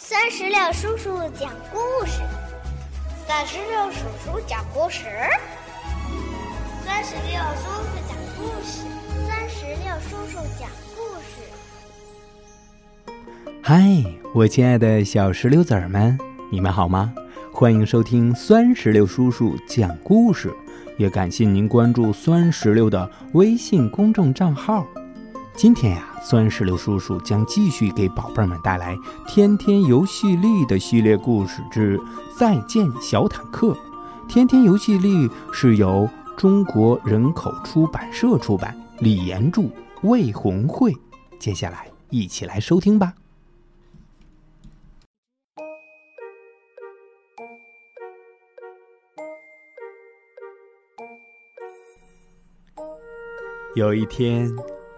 酸石榴叔叔讲故事，酸石榴叔叔讲故事，酸石榴叔叔讲故事，酸石榴叔叔讲故事。嗨，我亲爱的小石榴子儿们，你们好吗？欢迎收听酸石榴叔叔讲故事，也感谢您关注酸石榴的微信公众账号。今天呀，酸石榴叔叔将继续给宝贝们带来《天天游戏力》的系列故事之《再见小坦克》。《天天游戏力》是由中国人口出版社出版，李延著，魏红慧。接下来一起来收听吧。有一天。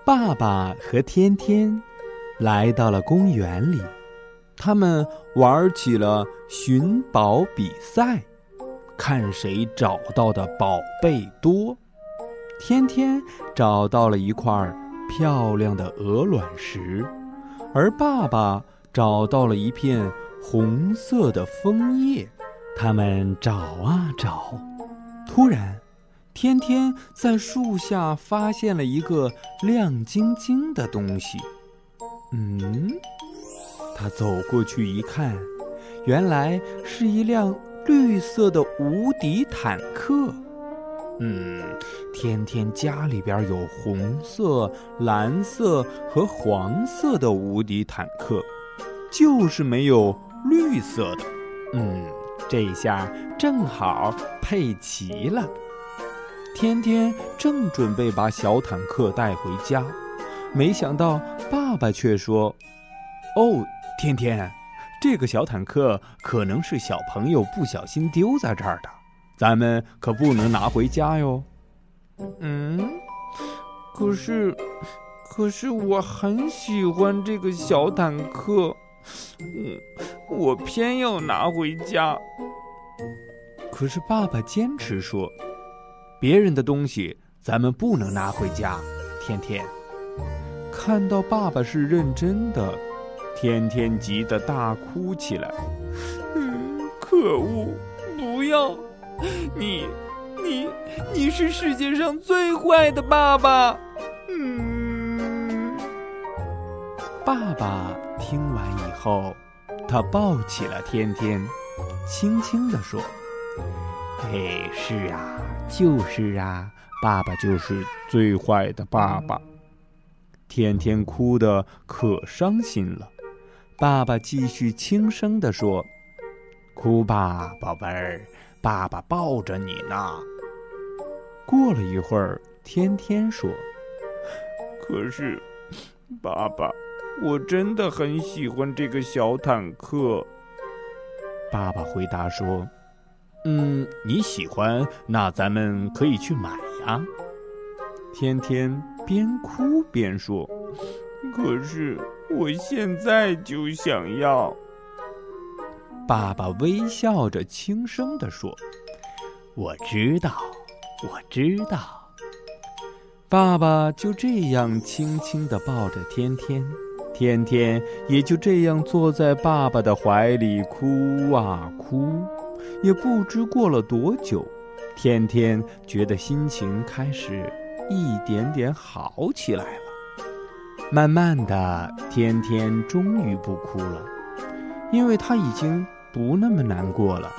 爸爸和天天来到了公园里，他们玩起了寻宝比赛，看谁找到的宝贝多。天天找到了一块漂亮的鹅卵石，而爸爸找到了一片红色的枫叶。他们找啊找，突然。天天在树下发现了一个亮晶晶的东西。嗯，他走过去一看，原来是一辆绿色的无敌坦克。嗯，天天家里边有红色、蓝色和黄色的无敌坦克，就是没有绿色的。嗯，这下正好配齐了。天天正准备把小坦克带回家，没想到爸爸却说：“哦，天天，这个小坦克可能是小朋友不小心丢在这儿的，咱们可不能拿回家哟。”嗯，可是，可是我很喜欢这个小坦克，我我偏要拿回家。可是爸爸坚持说。别人的东西咱们不能拿回家。天天看到爸爸是认真的，天天急得大哭起来。嗯，可恶！不要！你，你，你是世界上最坏的爸爸！嗯。爸爸听完以后，他抱起了天天，轻轻地说：“嘿，是啊。”就是啊，爸爸就是最坏的爸爸，天天哭得可伤心了。爸爸继续轻声地说：“哭吧，宝贝儿，爸爸抱着你呢。”过了一会儿，天天说：“可是，爸爸，我真的很喜欢这个小坦克。”爸爸回答说。嗯，你喜欢，那咱们可以去买呀。天天边哭边说：“可是我现在就想要。”爸爸微笑着轻声地说：“我知道，我知道。”爸爸就这样轻轻地抱着天天，天天也就这样坐在爸爸的怀里哭啊哭。也不知过了多久，天天觉得心情开始一点点好起来了。慢慢的，天天终于不哭了，因为他已经不那么难过了。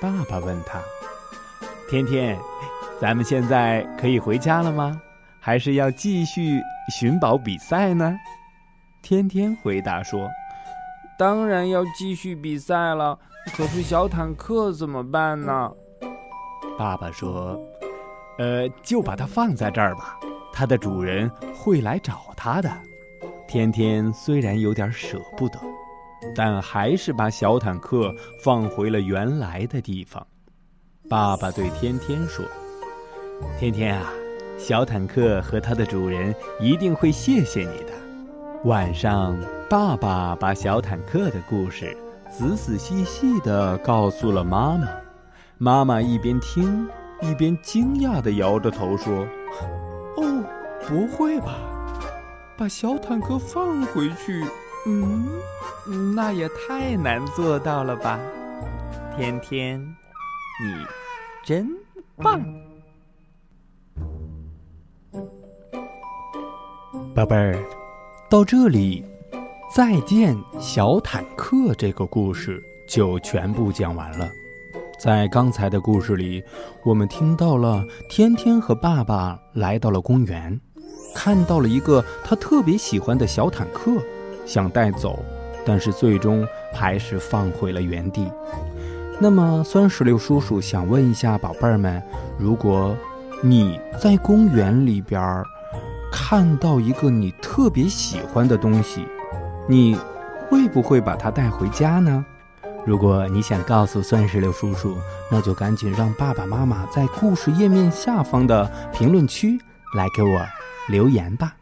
爸爸问他：“天天，咱们现在可以回家了吗？还是要继续寻宝比赛呢？”天天回答说：“当然要继续比赛了。”可是小坦克怎么办呢？爸爸说：“呃，就把它放在这儿吧，它的主人会来找它的。”天天虽然有点舍不得，但还是把小坦克放回了原来的地方。爸爸对天天说：“天天啊，小坦克和它的主人一定会谢谢你的。”晚上，爸爸把小坦克的故事。仔仔细细地告诉了妈妈，妈妈一边听一边惊讶地摇着头说：“哦，不会吧？把小坦克放回去嗯，那也太难做到了吧！天天，你真棒，宝贝儿。到这里，再见小坦克这个故事就全部讲完了。在刚才的故事里，我们听到了天天和爸爸来到了公园，看到了一个他特别喜欢的小坦克，想带走，但是最终还是放回了原地。那么，酸石榴叔叔想问一下宝贝儿们：如果你在公园里边儿，看到一个你特别喜欢的东西，你会不会把它带回家呢？如果你想告诉酸石榴叔叔，那就赶紧让爸爸妈妈在故事页面下方的评论区来给我留言吧。